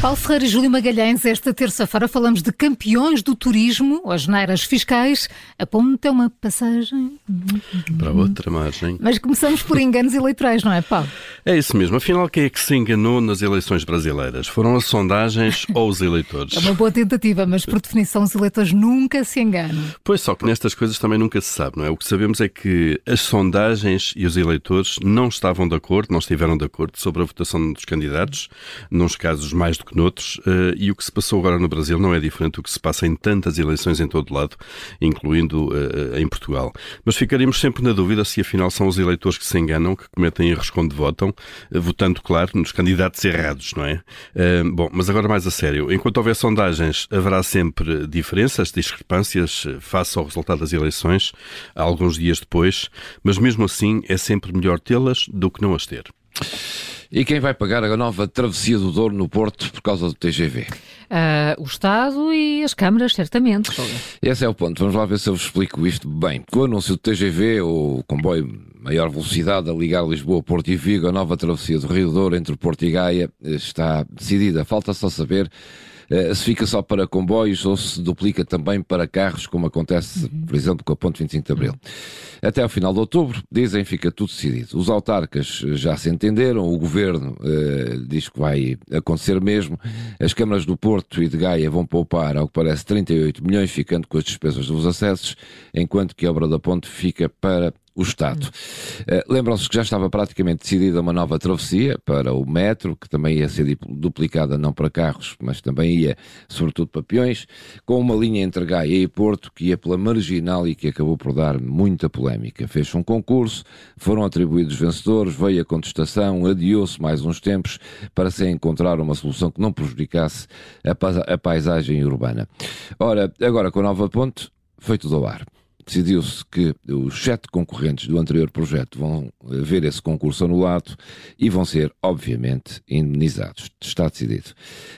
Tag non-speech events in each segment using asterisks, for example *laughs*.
Paulo Ferreira e Júlio Magalhães, esta terça-feira falamos de campeões do turismo, as neiras fiscais. Aponta uma passagem. Para outra margem. Mas começamos por enganos eleitorais, não é, Paulo? É isso mesmo. Afinal, quem é que se enganou nas eleições brasileiras? Foram as sondagens *laughs* ou os eleitores? É uma boa tentativa, mas por definição os eleitores nunca se enganam. Pois só que nestas coisas também nunca se sabe, não é? O que sabemos é que as sondagens e os eleitores não estavam de acordo, não estiveram de acordo sobre a votação dos candidatos, nos casos mais do que noutros, eh, e o que se passou agora no Brasil não é diferente do que se passa em tantas eleições em todo lado, incluindo uh, em Portugal. Mas ficaríamos sempre na dúvida se afinal são os eleitores que se enganam, que cometem erros quando votam, votando, claro, nos candidatos errados, não é? Bom, mas agora mais a sério. Enquanto houver sondagens, haverá sempre diferenças, discrepâncias face ao resultado das eleições, alguns dias depois, mas mesmo assim é sempre melhor tê-las do que não as ter. E quem vai pagar a nova travessia do Douro no Porto por causa do TGV? Uh, ah, o Estado e as câmaras, certamente. Esse é o ponto. Vamos lá ver se eu vos explico isto bem. Com o anúncio do TGV, o comboio maior velocidade a ligar Lisboa, Porto e Vigo, a nova travessia do Rio Douro entre Porto e Gaia está decidida. Falta só saber se fica só para comboios ou se duplica também para carros, como acontece, por exemplo, com a Ponte 25 de Abril. Até ao final de outubro, dizem, fica tudo decidido. Os autarcas já se entenderam, o governo eh, diz que vai acontecer mesmo. As câmaras do Porto e de Gaia vão poupar, ao que parece, 38 milhões, ficando com as despesas dos acessos, enquanto que a obra da ponte fica para o Estado. Uh, Lembram-se que já estava praticamente decidida uma nova travessia para o metro, que também ia ser duplicada não para carros, mas também ia, sobretudo, para peões, com uma linha entre Gaia e Porto que ia pela marginal e que acabou por dar muita polémica. Fez um concurso, foram atribuídos vencedores, veio a contestação, adiou-se mais uns tempos para se encontrar uma solução que não prejudicasse a, a paisagem urbana. Ora, agora com a nova ponte, foi tudo ao ar decidiu-se que os sete concorrentes do anterior projeto vão eh, ver esse concurso anulado e vão ser, obviamente, indemnizados. Está decidido.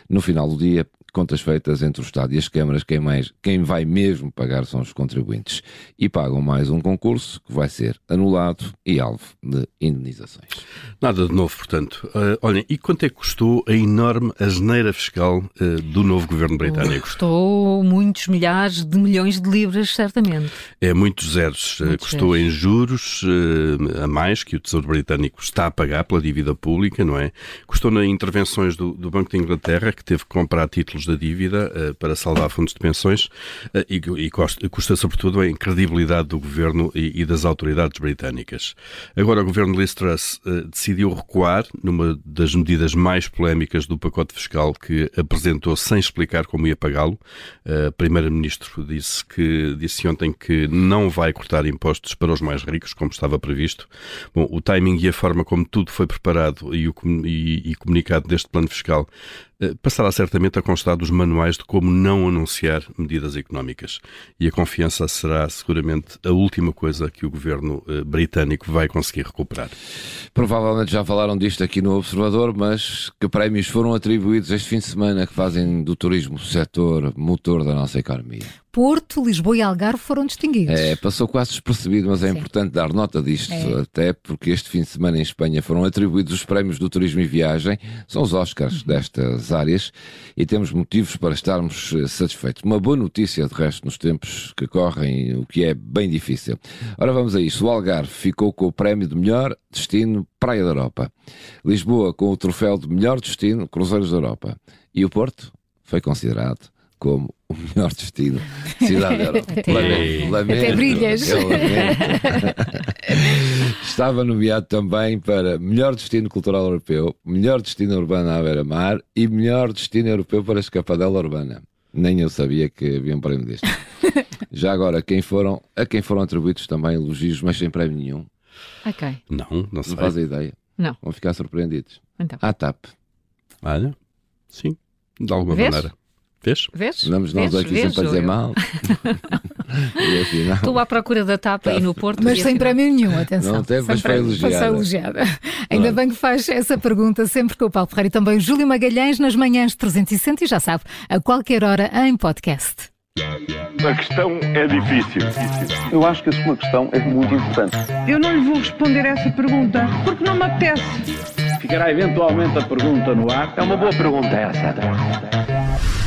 No final do dia, contas feitas entre o Estado e as câmaras, quem, mais, quem vai mesmo pagar são os contribuintes. E pagam mais um concurso que vai ser anulado e alvo de indenizações. Nada de novo, portanto. Uh, olhem, e quanto é que custou a enorme asneira fiscal uh, do novo governo britânico? Custou muitos milhares de milhões de libras, certamente. É muitos zeros. Muitos custou zeros. em juros uh, a mais que o Tesouro Britânico está a pagar pela dívida pública, não é? Custou nas intervenções do, do Banco de Inglaterra, que teve que comprar títulos da dívida uh, para salvar fundos de pensões uh, e, e custa, custa, sobretudo, a credibilidade do governo e, e, das autoridades britânicas. Agora, o governo Liz Truss uh, decidiu recuar numa das medidas mais polémicas do pacote fiscal que apresentou sem explicar como ia pagá-lo. A primeira-ministro disse que disse ontem que não vai cortar impostos para os mais ricos, como estava previsto. Bom, o timing e a forma como tudo foi preparado e, o, e, e comunicado deste plano fiscal eh, passará certamente a constar dos manuais de como não anunciar medidas económicas. E a confiança será seguramente a última coisa que o governo eh, britânico vai conseguir recuperar. Provavelmente já falaram disto aqui no Observador, mas que prémios foram atribuídos este fim de semana que fazem do turismo o setor motor da nossa economia? Porto, Lisboa e Algarve foram distinguidos. É, passou quase despercebido, mas é Sim. importante dar nota disto, é. até porque este fim de semana em Espanha foram atribuídos os prémios do turismo e viagem, são os Oscars uhum. destas áreas, e temos motivos para estarmos eh, satisfeitos. Uma boa notícia, de resto, nos tempos que correm, o que é bem difícil. Ora, vamos a isto. O Algarve ficou com o prémio de melhor destino Praia da Europa. Lisboa com o troféu de melhor destino Cruzeiros da Europa. E o Porto foi considerado como o melhor destino cidade da Europa. Lamento, lamento, Até brilhas. *laughs* Estava nomeado também para melhor destino cultural europeu, melhor destino urbano à beira-mar e melhor destino europeu para a escapadela urbana. Nem eu sabia que havia um prémio deste. *laughs* Já agora, quem foram, a quem foram atribuídos também elogios, mas sem prémio nenhum. Ok. Não, não sei. Não faz a ideia. Não. Vão ficar surpreendidos. Então. À TAP. Olha, sim, de alguma Vês? maneira. Vês? Vês? Vamos nós Vês? aqui Vês? sempre a dizer mal. *laughs* E afinal, Estou à procura da tapa aí no Porto. Mas sem prémio nenhum, atenção. Não teve, mas foi elogiada. Elogiada. Ainda bem que faz essa pergunta sempre com o Paulo Ferreira e também o Júlio Magalhães nas manhãs 360 e já sabe, a qualquer hora em podcast. A questão é difícil. Eu acho que a sua questão é muito importante. Eu não lhe vou responder essa pergunta porque não me apetece. Ficará eventualmente a pergunta no ar. É uma boa pergunta essa.